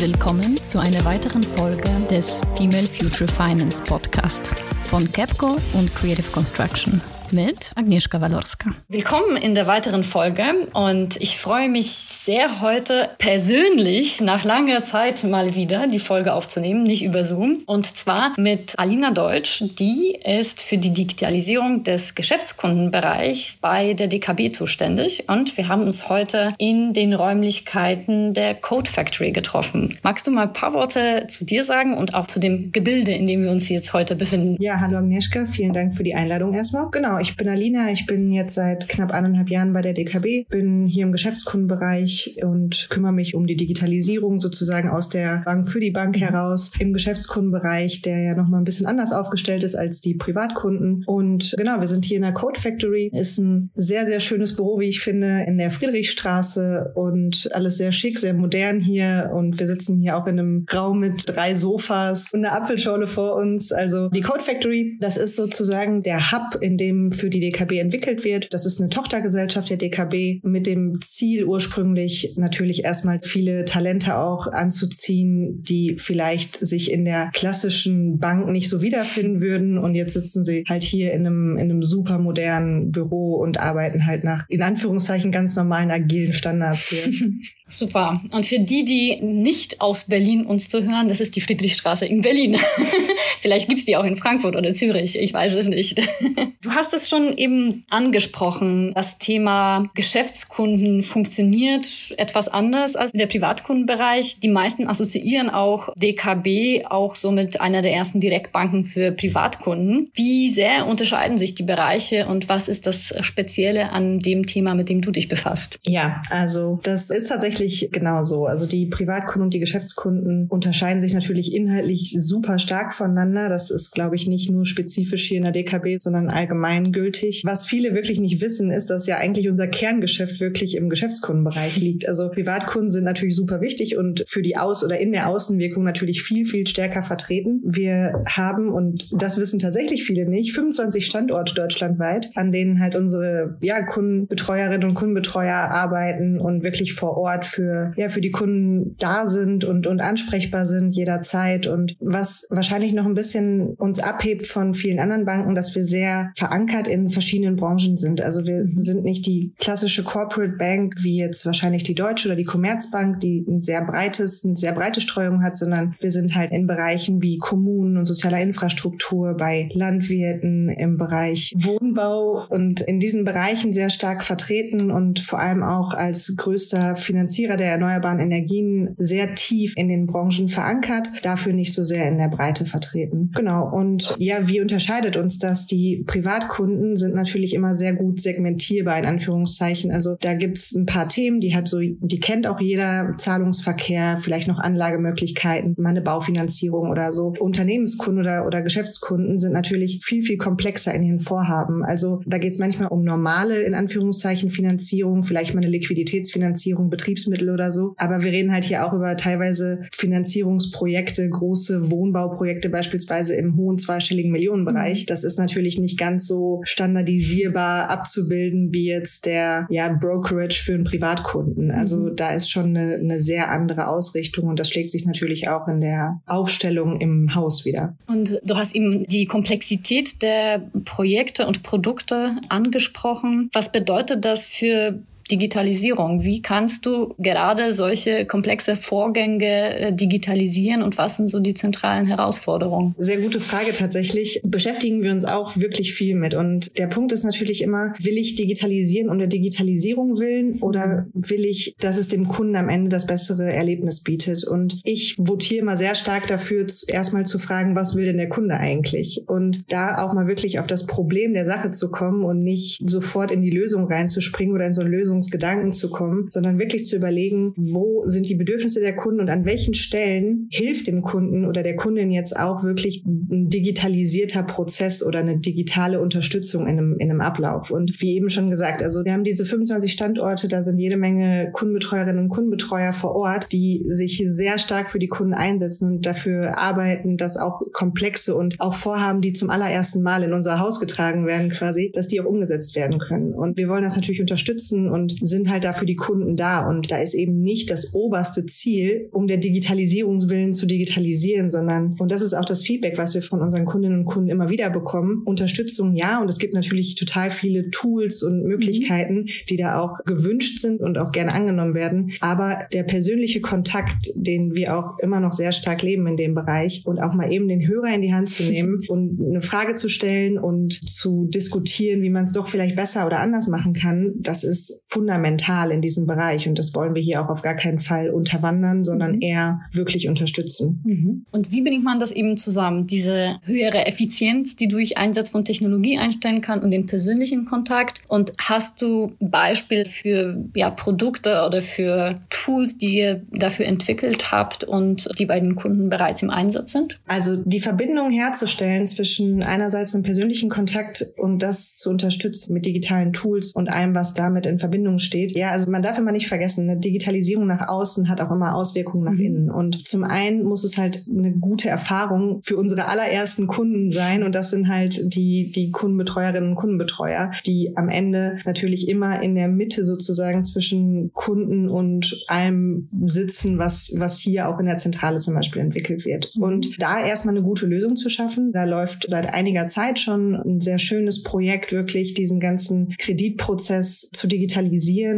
Willkommen zu einer weiteren Folge des Female Future Finance Podcast von Capco und Creative Construction mit Agnieszka Walorska. Willkommen in der weiteren Folge und ich freue mich sehr heute persönlich nach langer Zeit mal wieder die Folge aufzunehmen, nicht über Zoom und zwar mit Alina Deutsch, die ist für die Digitalisierung des Geschäftskundenbereichs bei der DKB zuständig und wir haben uns heute in den Räumlichkeiten der Code Factory getroffen. Magst du mal ein paar Worte zu dir sagen und auch zu dem Gebilde, in dem wir uns jetzt heute befinden? Ja, hallo Agnieszka, vielen Dank für die Einladung erstmal. Genau, ich bin Alina. Ich bin jetzt seit knapp eineinhalb Jahren bei der DKB, bin hier im Geschäftskundenbereich und kümmere mich um die Digitalisierung sozusagen aus der Bank für die Bank heraus im Geschäftskundenbereich, der ja nochmal ein bisschen anders aufgestellt ist als die Privatkunden. Und genau, wir sind hier in der Code Factory. Ist ein sehr, sehr schönes Büro, wie ich finde, in der Friedrichstraße und alles sehr schick, sehr modern hier. Und wir sitzen hier auch in einem Raum mit drei Sofas und einer Apfelschorle vor uns. Also die Code Factory, das ist sozusagen der Hub, in dem für die DKB entwickelt wird. Das ist eine Tochtergesellschaft der DKB mit dem Ziel ursprünglich natürlich erstmal viele Talente auch anzuziehen, die vielleicht sich in der klassischen Bank nicht so wiederfinden würden. Und jetzt sitzen sie halt hier in einem, in einem super modernen Büro und arbeiten halt nach, in Anführungszeichen, ganz normalen agilen Standards hier. Super. Und für die, die nicht aus Berlin uns zu hören, das ist die Friedrichstraße in Berlin. Vielleicht gibt's die auch in Frankfurt oder Zürich, ich weiß es nicht. du hast es schon eben angesprochen. Das Thema Geschäftskunden funktioniert etwas anders als der Privatkundenbereich. Die meisten assoziieren auch DKB auch so mit einer der ersten Direktbanken für Privatkunden. Wie sehr unterscheiden sich die Bereiche und was ist das Spezielle an dem Thema, mit dem du dich befasst? Ja, also das ist tatsächlich tatsächlich genauso. Also die Privatkunden und die Geschäftskunden unterscheiden sich natürlich inhaltlich super stark voneinander. Das ist, glaube ich, nicht nur spezifisch hier in der DKB, sondern allgemein gültig. Was viele wirklich nicht wissen, ist, dass ja eigentlich unser Kerngeschäft wirklich im Geschäftskundenbereich liegt. Also Privatkunden sind natürlich super wichtig und für die Aus- oder in der Außenwirkung natürlich viel, viel stärker vertreten. Wir haben, und das wissen tatsächlich viele nicht, 25 Standorte deutschlandweit, an denen halt unsere ja, Kundenbetreuerinnen und Kundenbetreuer arbeiten und wirklich vor Ort für, ja, für die Kunden da sind und, und ansprechbar sind jederzeit. Und was wahrscheinlich noch ein bisschen uns abhebt von vielen anderen Banken, dass wir sehr verankert in verschiedenen Branchen sind. Also wir sind nicht die klassische Corporate Bank wie jetzt wahrscheinlich die Deutsche oder die Commerzbank, die ein sehr breites, eine sehr breite Streuung hat, sondern wir sind halt in Bereichen wie Kommunen und sozialer Infrastruktur, bei Landwirten, im Bereich Wohnbau und in diesen Bereichen sehr stark vertreten und vor allem auch als größter Finanzierer Finanzierer der erneuerbaren Energien sehr tief in den Branchen verankert, dafür nicht so sehr in der Breite vertreten. Genau. Und ja, wie unterscheidet uns das? Die Privatkunden sind natürlich immer sehr gut segmentierbar, in Anführungszeichen. Also da gibt's ein paar Themen, die hat so, die kennt auch jeder Zahlungsverkehr, vielleicht noch Anlagemöglichkeiten, mal eine Baufinanzierung oder so. Unternehmenskunden oder, oder Geschäftskunden sind natürlich viel, viel komplexer in ihren Vorhaben. Also da geht's manchmal um normale, in Anführungszeichen, Finanzierung, vielleicht mal eine Liquiditätsfinanzierung, Betriebs Hilfsmittel oder so. Aber wir reden halt hier auch über teilweise Finanzierungsprojekte, große Wohnbauprojekte beispielsweise im hohen zweistelligen Millionenbereich. Mhm. Das ist natürlich nicht ganz so standardisierbar abzubilden wie jetzt der ja, Brokerage für einen Privatkunden. Also mhm. da ist schon eine, eine sehr andere Ausrichtung und das schlägt sich natürlich auch in der Aufstellung im Haus wieder. Und du hast eben die Komplexität der Projekte und Produkte angesprochen. Was bedeutet das für Digitalisierung. Wie kannst du gerade solche komplexe Vorgänge äh, digitalisieren und was sind so die zentralen Herausforderungen? Sehr gute Frage tatsächlich. Beschäftigen wir uns auch wirklich viel mit. Und der Punkt ist natürlich immer, will ich digitalisieren um der Digitalisierung willen oder will ich, dass es dem Kunden am Ende das bessere Erlebnis bietet? Und ich votiere mal sehr stark dafür, erstmal zu fragen, was will denn der Kunde eigentlich? Und da auch mal wirklich auf das Problem der Sache zu kommen und nicht sofort in die Lösung reinzuspringen oder in so eine Lösung Lösungsgedanken zu kommen, sondern wirklich zu überlegen, wo sind die Bedürfnisse der Kunden und an welchen Stellen hilft dem Kunden oder der Kundin jetzt auch wirklich ein digitalisierter Prozess oder eine digitale Unterstützung in einem, in einem Ablauf. Und wie eben schon gesagt, also wir haben diese 25 Standorte, da sind jede Menge Kundenbetreuerinnen und Kundenbetreuer vor Ort, die sich sehr stark für die Kunden einsetzen und dafür arbeiten, dass auch komplexe und auch Vorhaben, die zum allerersten Mal in unser Haus getragen werden quasi, dass die auch umgesetzt werden können. Und wir wollen das natürlich unterstützen und und sind halt da für die Kunden da. Und da ist eben nicht das oberste Ziel, um der Digitalisierungswillen zu digitalisieren, sondern, und das ist auch das Feedback, was wir von unseren Kundinnen und Kunden immer wieder bekommen, Unterstützung ja. Und es gibt natürlich total viele Tools und Möglichkeiten, die da auch gewünscht sind und auch gerne angenommen werden. Aber der persönliche Kontakt, den wir auch immer noch sehr stark leben in dem Bereich und auch mal eben den Hörer in die Hand zu nehmen und eine Frage zu stellen und zu diskutieren, wie man es doch vielleicht besser oder anders machen kann, das ist fundamental in diesem Bereich. Und das wollen wir hier auch auf gar keinen Fall unterwandern, sondern mhm. eher wirklich unterstützen. Mhm. Und wie bringt man das eben zusammen? Diese höhere Effizienz, die durch Einsatz von Technologie einstellen kann und den persönlichen Kontakt. Und hast du Beispiel für ja, Produkte oder für Tools, die ihr dafür entwickelt habt und die bei den Kunden bereits im Einsatz sind? Also die Verbindung herzustellen zwischen einerseits einem persönlichen Kontakt und das zu unterstützen mit digitalen Tools und allem, was damit in Verbindung steht. Ja, also man darf immer nicht vergessen, eine Digitalisierung nach außen hat auch immer Auswirkungen nach mhm. innen. Und zum einen muss es halt eine gute Erfahrung für unsere allerersten Kunden sein. Und das sind halt die, die Kundenbetreuerinnen und Kundenbetreuer, die am Ende natürlich immer in der Mitte sozusagen zwischen Kunden und allem sitzen, was, was hier auch in der Zentrale zum Beispiel entwickelt wird. Mhm. Und da erstmal eine gute Lösung zu schaffen, da läuft seit einiger Zeit schon ein sehr schönes Projekt, wirklich diesen ganzen Kreditprozess zu digitalisieren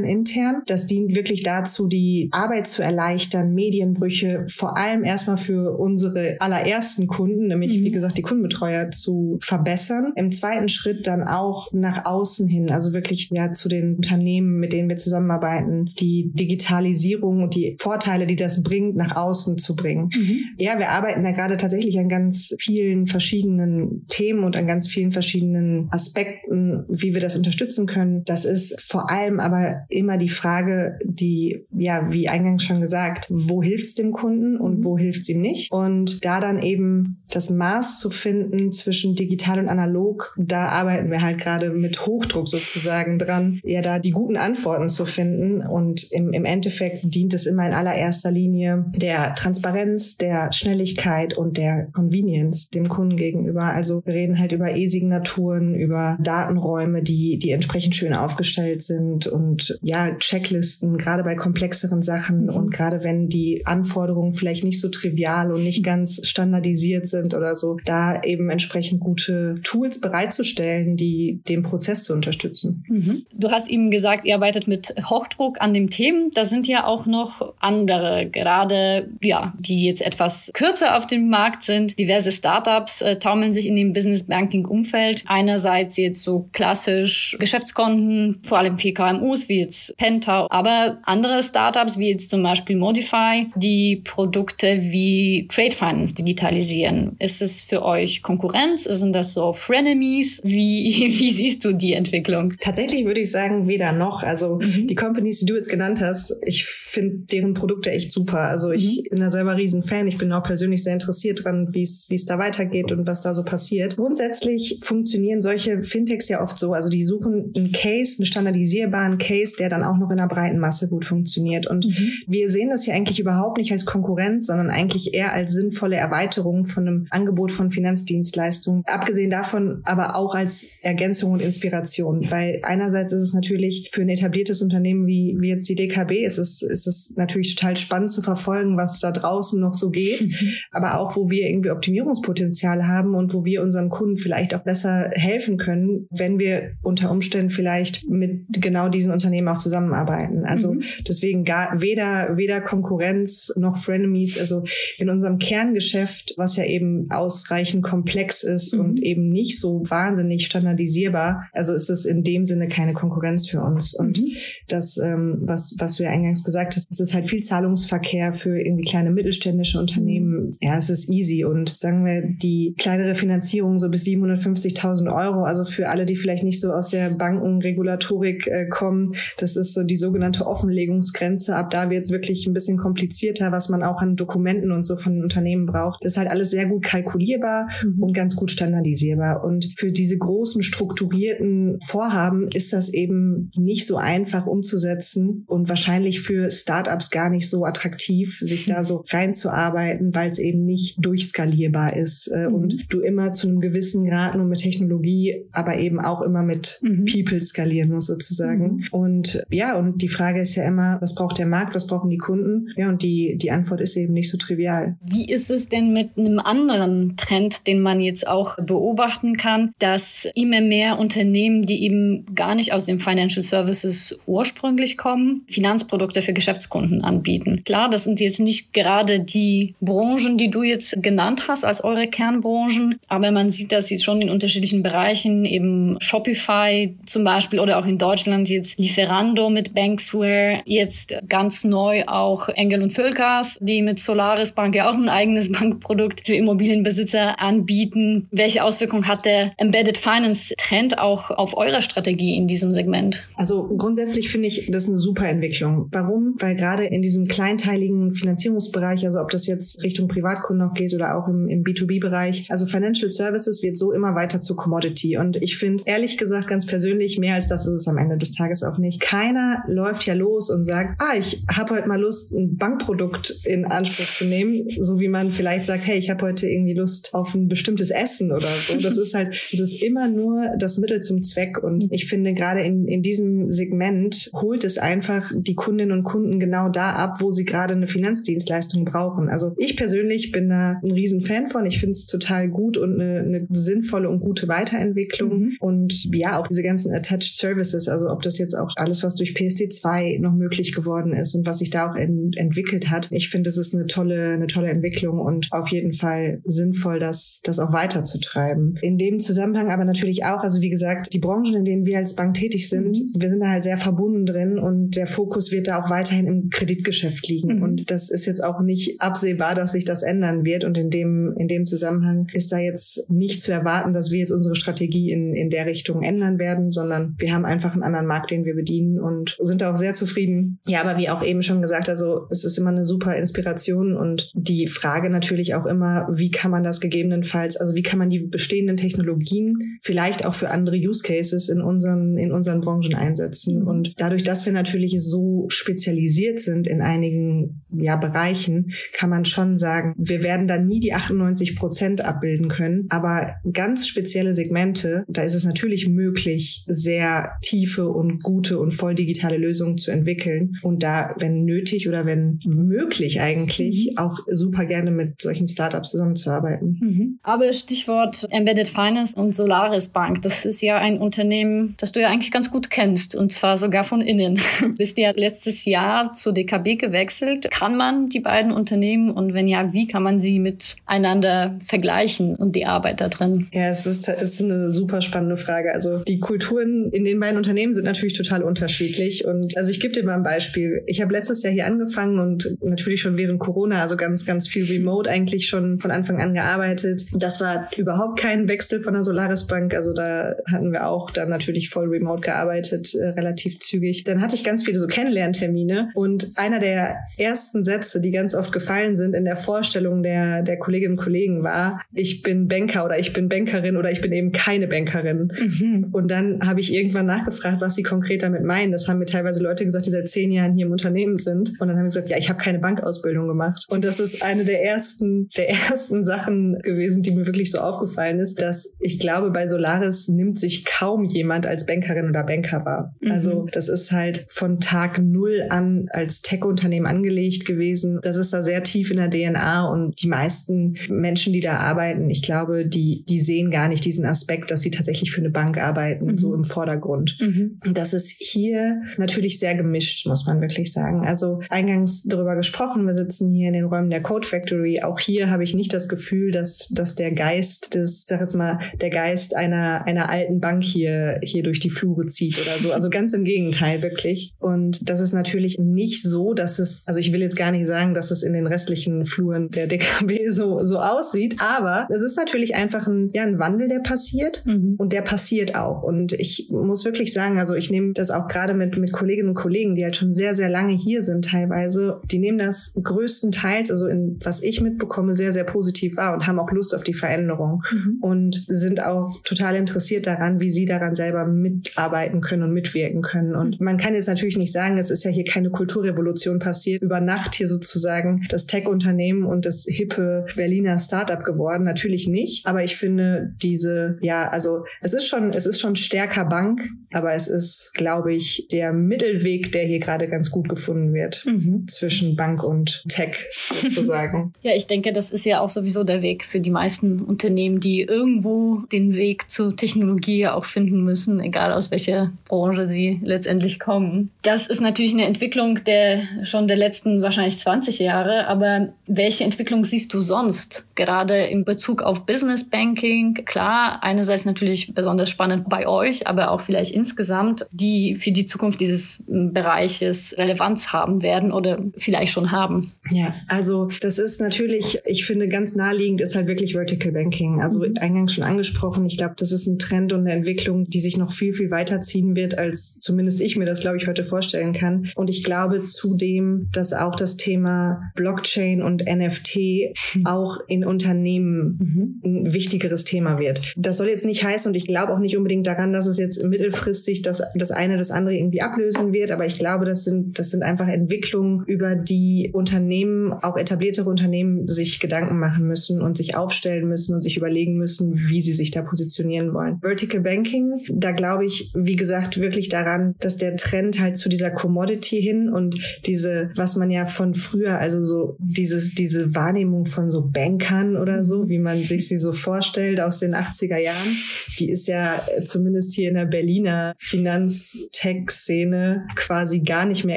intern. Das dient wirklich dazu, die Arbeit zu erleichtern, Medienbrüche vor allem erstmal für unsere allerersten Kunden, nämlich mhm. wie gesagt die Kundenbetreuer zu verbessern. Im zweiten Schritt dann auch nach außen hin, also wirklich ja zu den Unternehmen, mit denen wir zusammenarbeiten, die Digitalisierung und die Vorteile, die das bringt, nach außen zu bringen. Mhm. Ja, wir arbeiten da gerade tatsächlich an ganz vielen verschiedenen Themen und an ganz vielen verschiedenen Aspekten, wie wir das unterstützen können. Das ist vor allem aber immer die Frage, die, ja, wie eingangs schon gesagt, wo hilft es dem Kunden und wo hilft es ihm nicht? Und da dann eben das Maß zu finden zwischen digital und analog, da arbeiten wir halt gerade mit Hochdruck sozusagen dran, ja, da die guten Antworten zu finden. Und im, im Endeffekt dient es immer in allererster Linie der Transparenz, der Schnelligkeit und der Convenience dem Kunden gegenüber. Also wir reden halt über E-Signaturen, über Datenräume, die, die entsprechend schön aufgestellt sind und ja, Checklisten, gerade bei komplexeren Sachen mhm. und gerade wenn die Anforderungen vielleicht nicht so trivial und nicht ganz standardisiert sind oder so, da eben entsprechend gute Tools bereitzustellen, die den Prozess zu unterstützen. Mhm. Du hast eben gesagt, ihr arbeitet mit Hochdruck an dem Themen. Da sind ja auch noch andere, gerade ja, die jetzt etwas kürzer auf dem Markt sind. Diverse Startups äh, taumeln sich in dem Business Banking Umfeld. Einerseits jetzt so klassisch Geschäftskonten, vor allem für KMUs wie jetzt Penta, aber andere Startups wie jetzt zum Beispiel Modify, die Produkte wie Trade Finance digitalisieren. Ist es für euch Konkurrenz? Sind das so Frenemies? Wie, wie siehst du die Entwicklung? Tatsächlich würde ich sagen, weder noch. Also mhm. die Companies, die du jetzt genannt hast, ich finde deren Produkte echt super. Also ich mhm. bin da selber riesen Fan. Ich bin auch persönlich sehr interessiert dran, wie es wie es da weitergeht und was da so passiert. Grundsätzlich funktionieren solche Fintechs ja oft so. Also die suchen einen Case, einen standardisierbaren Case, der dann auch noch in einer breiten Masse gut funktioniert. Und mhm. wir sehen das hier eigentlich überhaupt nicht als Konkurrenz, sondern eigentlich eher als sinnvolle Erweiterung von einem Angebot von Finanzdienstleistungen. Abgesehen davon aber auch als Ergänzung und Inspiration, weil einerseits ist es natürlich für ein etabliertes Unternehmen wie, wie jetzt die DKB, ist es, ist es natürlich total spannend zu verfolgen, was da draußen noch so geht, mhm. aber auch wo wir irgendwie Optimierungspotenzial haben und wo wir unseren Kunden vielleicht auch besser helfen können, wenn wir unter Umständen vielleicht mit genau diesen Unternehmen auch zusammenarbeiten. Also mhm. deswegen gar weder, weder Konkurrenz noch Frenemies, also in unserem Kerngeschäft, was ja eben ausreichend komplex ist mhm. und eben nicht so wahnsinnig standardisierbar, also ist es in dem Sinne keine Konkurrenz für uns. Und mhm. das, ähm, was, was du ja eingangs gesagt hast, es ist halt viel Zahlungsverkehr für irgendwie kleine mittelständische Unternehmen. Ja, es ist easy und sagen wir, die kleinere Finanzierung so bis 750.000 Euro, also für alle, die vielleicht nicht so aus der Bankenregulatorik äh, kommen, das ist so die sogenannte Offenlegungsgrenze. Ab da wird es wirklich ein bisschen komplizierter, was man auch an Dokumenten und so von Unternehmen braucht. Das ist halt alles sehr gut kalkulierbar mhm. und ganz gut standardisierbar. Und für diese großen strukturierten Vorhaben ist das eben nicht so einfach umzusetzen und wahrscheinlich für Startups gar nicht so attraktiv, sich da so reinzuarbeiten, weil es eben nicht durchskalierbar ist äh, mhm. und du immer zu einem gewissen Grad nur mit Technologie, aber eben auch immer mit mhm. People skalieren musst sozusagen. Mhm. Und ja, und die Frage ist ja immer, was braucht der Markt, was brauchen die Kunden? Ja, und die, die Antwort ist eben nicht so trivial. Wie ist es denn mit einem anderen Trend, den man jetzt auch beobachten kann, dass immer mehr Unternehmen, die eben gar nicht aus dem Financial Services ursprünglich kommen, Finanzprodukte für Geschäftskunden anbieten. Klar, das sind jetzt nicht gerade die Branchen, die du jetzt genannt hast als eure Kernbranchen, aber man sieht das jetzt schon in unterschiedlichen Bereichen, eben Shopify zum Beispiel oder auch in Deutschland jetzt Lieferando mit Banksware, jetzt ganz neu auch Engel und Völkers, die mit Solaris Bank ja auch ein eigenes Bankprodukt für Immobilienbesitzer anbieten. Welche Auswirkungen hat der Embedded Finance Trend auch auf eure Strategie in diesem Segment? Also grundsätzlich finde ich das eine super Entwicklung. Warum? Weil gerade in diesem kleinteiligen Finanzierungsbereich, also ob das jetzt Richtung Privatkunden noch geht oder auch im, im B2B-Bereich, also Financial Services wird so immer weiter zu Commodity. Und ich finde ehrlich gesagt ganz persönlich, mehr als das ist es am Ende des Tages auch nicht. Keiner läuft ja los und sagt, ah, ich habe heute mal Lust, ein Bankprodukt in Anspruch zu nehmen, so wie man vielleicht sagt, hey, ich habe heute irgendwie Lust auf ein bestimmtes Essen oder so. Das ist halt, es ist immer nur das Mittel zum Zweck. Und ich finde, gerade in, in diesem Segment holt es einfach die Kundinnen und Kunden genau da ab, wo sie gerade eine Finanzdienstleistung brauchen. Also ich persönlich bin da ein Riesenfan von. Ich finde es total gut und eine, eine sinnvolle und gute Weiterentwicklung. Mhm. Und ja, auch diese ganzen Attached Services, also ob das jetzt auch alles, was durch PSD2 noch möglich geworden ist und was sich da auch in, entwickelt hat. Ich finde, es ist eine tolle, eine tolle Entwicklung und auf jeden Fall sinnvoll, das, das auch weiterzutreiben. In dem Zusammenhang aber natürlich auch, also wie gesagt, die Branchen, in denen wir als Bank tätig sind, mhm. wir sind da halt sehr verbunden drin und der Fokus wird da auch weiterhin im Kreditgeschäft liegen. Mhm. Und das ist jetzt auch nicht absehbar, dass sich das ändern wird. Und in dem, in dem Zusammenhang ist da jetzt nicht zu erwarten, dass wir jetzt unsere Strategie in, in der Richtung ändern werden, sondern wir haben einfach einen anderen Markt, den wir bedienen und sind da auch sehr zufrieden. Ja, aber wie auch eben schon gesagt, also es ist immer eine super Inspiration und die Frage natürlich auch immer, wie kann man das gegebenenfalls, also wie kann man die bestehenden Technologien vielleicht auch für andere Use Cases in unseren, in unseren Branchen einsetzen. Mhm. Und dadurch, dass wir natürlich so spezialisiert sind in einigen ja, Bereichen, kann man schon sagen, wir werden da nie die 98 Prozent abbilden können. Aber ganz spezielle Segmente, da ist es natürlich möglich, sehr tiefe und gute und voll digitale Lösungen zu entwickeln. Und da, wenn nötig oder wenn möglich eigentlich, mhm. auch super gerne mit solchen Startups zusammenzuarbeiten. Mhm. Aber Stichwort Embedded Finance und Solaris Bank, das ist ja ein Unternehmen, das du ja eigentlich ganz gut kennst und zwar sogar von innen. Bist ja letztes Jahr zur DKB gewechselt. Kann man die beiden Unternehmen und wenn wie kann man sie miteinander vergleichen und die Arbeit da drin? Ja, es ist, es ist eine super spannende Frage. Also die Kulturen in den beiden Unternehmen sind natürlich total unterschiedlich und also ich gebe dir mal ein Beispiel. Ich habe letztes Jahr hier angefangen und natürlich schon während Corona, also ganz, ganz viel remote eigentlich schon von Anfang an gearbeitet. Das war überhaupt kein Wechsel von der Solaris Bank. Also da hatten wir auch dann natürlich voll remote gearbeitet, äh, relativ zügig. Dann hatte ich ganz viele so Kennenlerntermine und einer der ersten Sätze, die ganz oft gefallen sind in der Vorstellung der, der Kolleginnen und Kollegen war, ich bin Banker oder ich bin Bankerin oder ich bin eben keine Bankerin. Mhm. Und dann habe ich irgendwann nachgefragt, was sie konkret damit meinen. Das haben mir teilweise Leute gesagt, die seit zehn Jahren hier im Unternehmen sind. Und dann haben sie gesagt, ja, ich habe keine Bankausbildung gemacht. Und das ist eine der ersten, der ersten Sachen gewesen, die mir wirklich so aufgefallen ist, dass ich glaube, bei Solaris nimmt sich kaum jemand als Bankerin oder Banker wahr. Mhm. Also das ist halt von Tag null an als Tech-Unternehmen angelegt gewesen. Das ist da sehr tief in der DNA und die meisten Menschen, die da arbeiten, ich glaube, die, die sehen gar nicht diesen Aspekt, dass sie tatsächlich für eine Bank arbeiten, mhm. so im Vordergrund. Mhm. Und das ist hier natürlich sehr gemischt, muss man wirklich sagen. Also eingangs darüber gesprochen, wir sitzen hier in den Räumen der Code Factory. Auch hier habe ich nicht das Gefühl, dass, dass der Geist des, sag jetzt mal, der Geist einer, einer alten Bank hier, hier durch die Flure zieht oder so. Also ganz im Gegenteil, wirklich. Und das ist natürlich nicht so, dass es, also ich will jetzt gar nicht sagen, dass es in den restlichen Fluren der DKB so, so aussieht, aber es ist natürlich einfach ein, ja, ein Wandel, der passiert mhm. und der passiert auch. Und ich muss wirklich sagen, also ich nehme das auch gerade mit, mit Kolleginnen und Kollegen, die halt schon sehr, sehr lange hier sind teilweise, die nehmen das größtenteils, also in was ich mitbekomme, sehr, sehr positiv wahr und haben auch Lust auf die Veränderung mhm. und sind auch total interessiert daran, wie sie daran selber mitarbeiten können und mitwirken können. Und man kann jetzt natürlich nicht sagen, es ist ja hier keine Kulturrevolution passiert, über Nacht hier sozusagen das Tech-Unternehmen und das hippe Berliner Startup geworden. Natürlich nicht. Aber ich finde diese, ja, also es ist schon, es ist schon stärker Bank, aber es ist, glaube ich, der Mittelweg, der hier gerade ganz gut gefunden wird mhm. zwischen Bank und Tech sozusagen. ja, ich denke, das ist ja auch sowieso der Weg für die meisten Unternehmen, die irgendwo den Weg zur Technologie auch finden müssen, egal aus welcher Branche sie letztendlich kommen. Das ist natürlich eine Entwicklung der schon der letzten wahrscheinlich 20 Jahre, aber welche Entwicklung siehst du sonst, gerade in Bezug auf Business Banking? Klar, einerseits natürlich besonders spannend bei euch, aber auch vielleicht insgesamt, die für die Zukunft dieses Bereiches Relevanz haben werden oder vielleicht schon haben. Ja, also das ist natürlich, ich finde ganz naheliegend ist halt wirklich Vertical Banking. Also mhm. eingangs schon angesprochen, ich glaube, das ist ein Trend und eine Entwicklung, die sich noch viel, viel weiterziehen wird, als zumindest ich mir das, glaube ich, heute vorstellen kann. Und ich glaube zudem, dass auch das Thema Blockchain und NFT mhm. auch in Unternehmen mhm. ein wichtigeres Thema wird. Das soll jetzt nicht heißen und ich glaube auch nicht unbedingt daran, dass es jetzt mittelfristig das, das eine das andere irgendwie ablösen wird, aber ich glaube, das sind, das sind einfach Entwicklungen, über die Unternehmen, auch etabliertere Unternehmen sich Gedanken machen müssen und sich aufstellen müssen und sich überlegen müssen, wie sie sich da positionieren wollen. Vertical Banking, da glaube ich, wie gesagt, wirklich daran, dass der Trend halt zu dieser Commodity hin und diese, was man ja von früher, also so dieses, diese Wahrnehmung von so Bankern oder so, wie man sich sie so vorstellt aus den 80er Jahren, die ist ja zumindest hier in der Berliner Finanztech-Szene quasi gar nicht mehr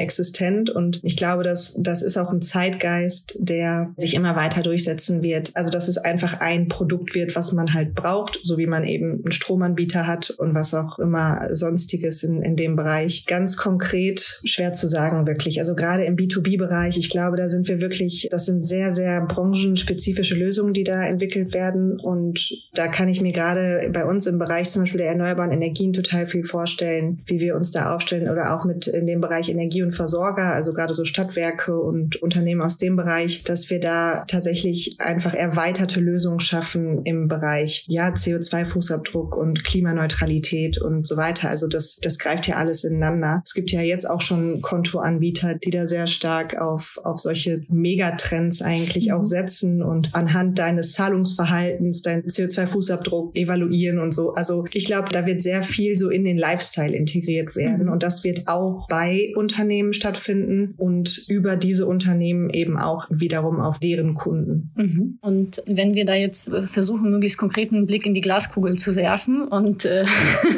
existent. Und ich glaube, dass das ist auch ein Zeitgeist, der sich immer weiter durchsetzen wird. Also, dass es einfach ein Produkt wird, was man halt braucht, so wie man eben einen Stromanbieter hat und was auch immer sonstiges in, in dem Bereich. Ganz konkret schwer zu sagen, wirklich. Also gerade im B2B-Bereich, ich glaube, da sind wir wirklich, das sind sehr, sehr branchenspezifische Lösungen, die da entwickelt werden. Und da kann ich mir gerade bei uns im Bereich zum Beispiel der erneuerbaren Energien total viel vorstellen, wie wir uns da aufstellen oder auch mit in dem Bereich Energie und Versorger, also gerade so Stadtwerke und Unternehmen aus dem Bereich, dass wir da tatsächlich einfach erweiterte Lösungen schaffen im Bereich ja CO2-Fußabdruck und Klimaneutralität und so weiter. Also das, das greift ja alles ineinander. Es gibt ja jetzt auch schon Kontoanbieter, die da sehr stark auf, auf solche Megatrends eigentlich auch setzen und anhand deines Zahlungsverhaltens deinen CO2-Fußabdruck evaluieren und so. Also ich glaube, da wird sehr viel so in den Lifestyle integriert werden mhm. und das wird auch bei Unternehmen stattfinden und über diese Unternehmen eben auch wiederum auf deren Kunden. Mhm. Und wenn wir da jetzt versuchen, möglichst konkreten Blick in die Glaskugel zu werfen und äh,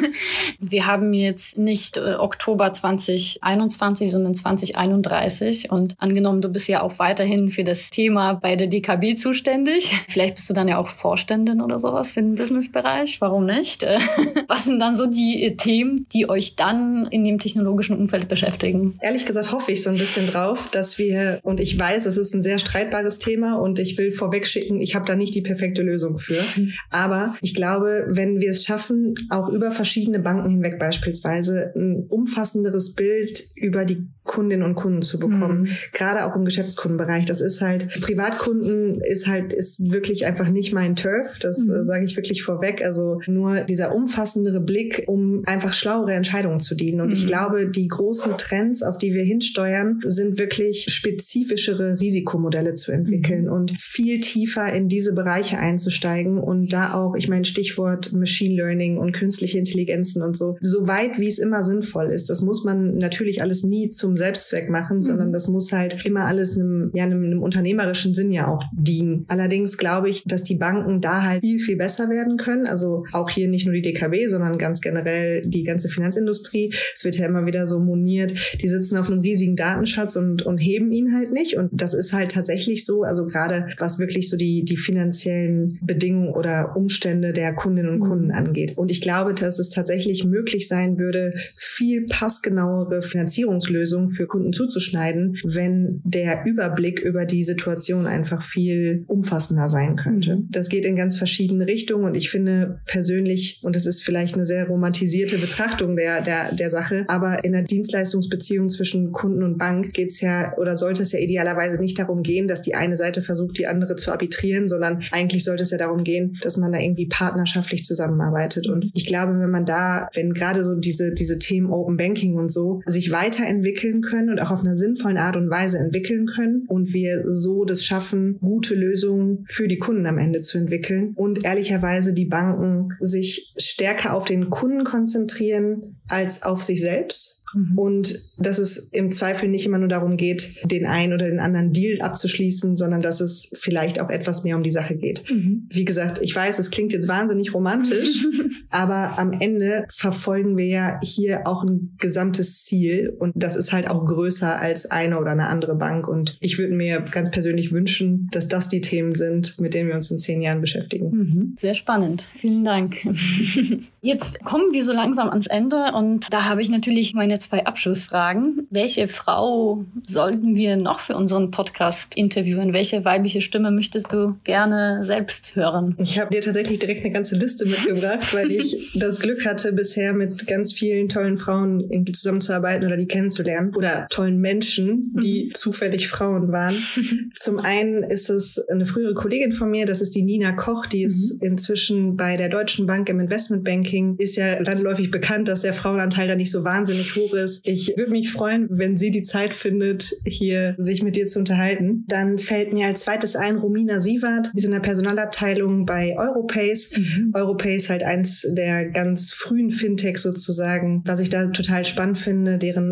wir haben jetzt nicht äh, Oktober 2021, sondern 2031 und angenommen, du bist ja auch weiterhin für das Thema bei der DKB zuständig. Vielleicht bist du dann ja auch Vorständin oder sowas für den Businessbereich. Warum nicht? Was sind dann so die Themen, die euch dann in dem technologischen Umfeld beschäftigen? Ehrlich gesagt hoffe ich so ein bisschen drauf, dass wir, und ich weiß, es ist ein sehr streitbares Thema und ich will vorwegschicken, ich habe da nicht die perfekte Lösung für. Aber ich glaube, wenn wir es schaffen, auch über verschiedene Banken hinweg beispielsweise ein umfassenderes Bild über die Kundinnen und Kunden zu bekommen. Mhm. Gerade auch im Geschäftskundenbereich. Das ist halt, Privatkunden ist halt, ist wirklich einfach nicht mein Turf. Das mhm. äh, sage ich wirklich vorweg. Also nur dieser umfassendere Blick, um einfach schlauere Entscheidungen zu dienen. Und mhm. ich glaube, die großen Trends, auf die wir hinsteuern, sind wirklich spezifischere Risikomodelle zu entwickeln mhm. und viel tiefer in diese Bereiche einzusteigen und da auch, ich meine, Stichwort Machine Learning und künstliche Intelligenzen und so, so weit wie es immer sinnvoll ist. Das muss man natürlich alles nie zum Selbstzweck machen, mhm. sondern das muss halt immer alles einem, ja, einem, einem unternehmerischen Sinn ja auch dienen. Allerdings glaube ich, dass die Banken da halt viel, viel besser werden können. Also auch hier nicht nur die DKB, sondern ganz generell die ganze Finanzindustrie. Es wird ja immer wieder so moniert, die sitzen auf einem riesigen Datenschatz und, und heben ihn halt nicht. Und das ist halt tatsächlich so. Also gerade was wirklich so die, die finanziellen Bedingungen oder Umstände der Kundinnen und Kunden mhm. angeht. Und ich glaube, dass es tatsächlich möglich sein würde, viel passgenauere Finanzierungslösungen für Kunden zuzuschneiden, wenn der Überblick über die Situation einfach viel umfassender sein könnte. Mhm. Das geht in ganz verschiedene Richtungen und ich finde persönlich, und es ist vielleicht eine sehr romantisierte Betrachtung der, der, der Sache, aber in der Dienstleistungsbeziehung zwischen Kunden und Bank geht es ja oder sollte es ja idealerweise nicht darum gehen, dass die eine Seite versucht, die andere zu arbitrieren, sondern eigentlich sollte es ja darum gehen, dass man da irgendwie partnerschaftlich zusammenarbeitet. Und ich glaube, wenn man da, wenn gerade so diese, diese Themen Open Banking und so sich weiterentwickeln entwickeln können und auch auf einer sinnvollen Art und Weise entwickeln können und wir so das schaffen, gute Lösungen für die Kunden am Ende zu entwickeln und ehrlicherweise die Banken sich stärker auf den Kunden konzentrieren als auf sich selbst Mhm. Und dass es im Zweifel nicht immer nur darum geht, den einen oder den anderen Deal abzuschließen, sondern dass es vielleicht auch etwas mehr um die Sache geht. Mhm. Wie gesagt, ich weiß, es klingt jetzt wahnsinnig romantisch, aber am Ende verfolgen wir ja hier auch ein gesamtes Ziel und das ist halt auch größer als eine oder eine andere Bank. Und ich würde mir ganz persönlich wünschen, dass das die Themen sind, mit denen wir uns in zehn Jahren beschäftigen. Mhm. Sehr spannend. Vielen Dank. Jetzt kommen wir so langsam ans Ende und da habe ich natürlich meine zwei Abschlussfragen. Welche Frau sollten wir noch für unseren Podcast interviewen? Welche weibliche Stimme möchtest du gerne selbst hören? Ich habe dir tatsächlich direkt eine ganze Liste mitgebracht, weil ich das Glück hatte, bisher mit ganz vielen tollen Frauen irgendwie zusammenzuarbeiten oder die kennenzulernen oder tollen Menschen, die mhm. zufällig Frauen waren. Zum einen ist es eine frühere Kollegin von mir, das ist die Nina Koch, die ist mhm. inzwischen bei der Deutschen Bank im Investmentbanking, ist ja landläufig bekannt, dass der Frauenanteil da nicht so wahnsinnig hoch ist. Ich würde mich freuen, wenn sie die Zeit findet, hier sich mit dir zu unterhalten. Dann fällt mir als zweites ein Romina Sievert, die ist in der Personalabteilung bei Europace. Mhm. Europace halt eins der ganz frühen Fintechs sozusagen. Was ich da total spannend finde, deren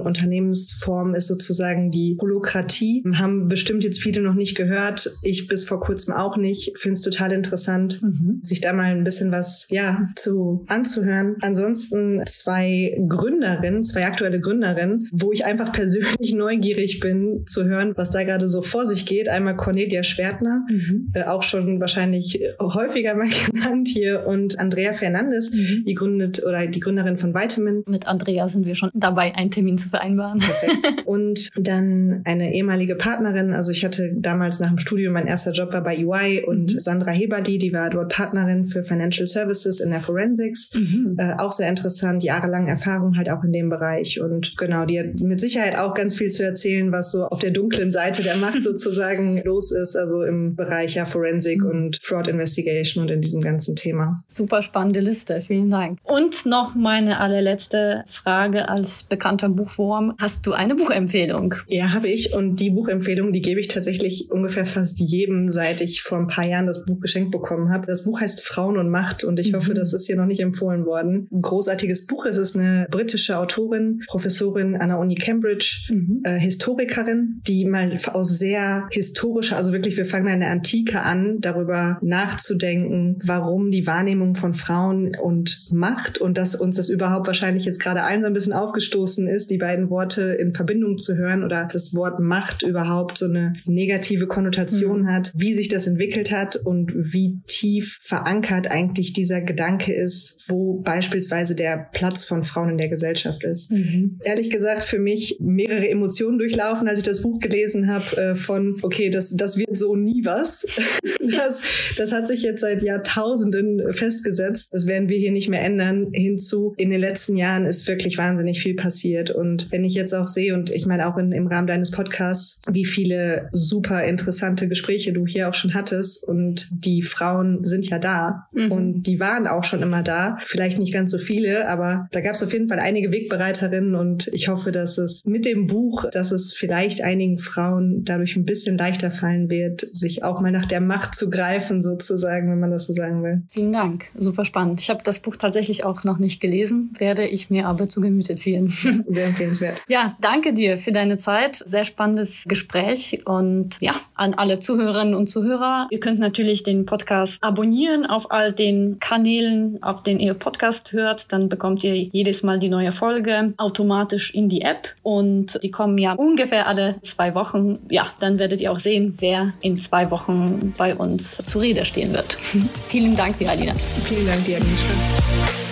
Unternehmensform ist sozusagen die Holokratie. Haben bestimmt jetzt viele noch nicht gehört. Ich bis vor kurzem auch nicht. Finde es total interessant, mhm. sich da mal ein bisschen was, ja, zu anzuhören. Ansonsten zwei Gründerinnen, zwei aktuelle Gründerinnen, wo ich einfach persönlich neugierig bin zu hören, was da gerade so vor sich geht. Einmal Cornelia Schwertner, mhm. äh, auch schon wahrscheinlich häufiger mal genannt hier und Andrea Fernandes, mhm. die gründet oder die Gründerin von Vitamin. Mit Andrea sind wir schon dabei, einen Termin zu vereinbaren. Perfekt. und dann eine ehemalige Partnerin, also ich hatte damals nach dem Studium, mein erster Job war bei EY und mhm. Sandra Heberli, die war dort Partnerin für Financial Services in der Forensics. Mhm. Äh, auch sehr interessant, jahrelang Erfahrung halt auch in dem Bereich und genau, die hat mit Sicherheit auch ganz viel zu erzählen, was so auf der dunklen Seite der Macht sozusagen los ist, also im Bereich ja Forensik mhm. und Fraud Investigation und in diesem ganzen Thema. Super spannende Liste, vielen Dank. Und noch meine allerletzte Frage als bekannter Buchform. Hast du eine Buchempfehlung? Ja, habe ich. Und die Buchempfehlung, die gebe ich tatsächlich ungefähr fast jedem, seit ich vor ein paar Jahren das Buch geschenkt bekommen habe. Das Buch heißt Frauen und Macht und ich mhm. hoffe, das ist hier noch nicht empfohlen worden. Ein großartiges Buch. Es ist eine britische Autorin, Professorin an der Uni Cambridge, mhm. äh, Historikerin, die mal aus sehr historischer, also wirklich, wir fangen in der Antike an, darüber nachzudenken, warum die Wahrnehmung von Frauen und Macht und dass uns das überhaupt wahrscheinlich jetzt gerade allen so ein bisschen aufgestoßen ist, die beiden Worte in Verbindung zu hören oder das Wort Macht überhaupt so eine negative Konnotation mhm. hat, wie sich das entwickelt hat und wie tief verankert eigentlich dieser Gedanke ist, wo beispielsweise der Platz von Frauen in der Gesellschaft ist. Mhm. Ehrlich gesagt, für mich mehrere Emotionen durchlaufen, als ich das Buch gelesen habe, äh, von, okay, das, das wird so nie was. das, das hat sich jetzt seit Jahrtausenden festgesetzt. Das werden wir hier nicht mehr ändern. Hinzu, in den letzten Jahren ist wirklich wahnsinnig viel passiert. Und wenn ich jetzt auch sehe, und ich meine auch in, im Rahmen deines Podcasts, wie viele super interessante Gespräche du hier auch schon hattest und die Frauen sind ja da mhm. und die waren auch schon immer da. Vielleicht nicht ganz so viele, aber da gab es auf jeden Fall einige Wegbereiterinnen und ich hoffe, dass es mit dem Buch, dass es vielleicht einigen Frauen dadurch ein bisschen leichter fallen wird, sich auch mal nach der Macht zu greifen, sozusagen, wenn man das so sagen will. Vielen Dank. Super spannend. Ich habe das Buch tatsächlich auch noch nicht gelesen, werde ich mir aber zu Gemüte ziehen. Sehr empfehlenswert. Ja, danke dir für deine Zeit. Sehr spannendes Gespräch und ja, an alle Zuhörerinnen und Zuhörer. Ihr könnt natürlich den Podcast abonnieren auf all den Kanälen, auf denen ihr Podcast hört. Dann bekommt ihr jedes Mal die neue Folge automatisch in die App und die kommen ja ungefähr alle zwei Wochen. Ja, dann werdet ihr auch sehen, wer in zwei Wochen bei uns zur Rede stehen wird. Vielen Dank dir, Alina. Vielen Dank dir, Agnieszka.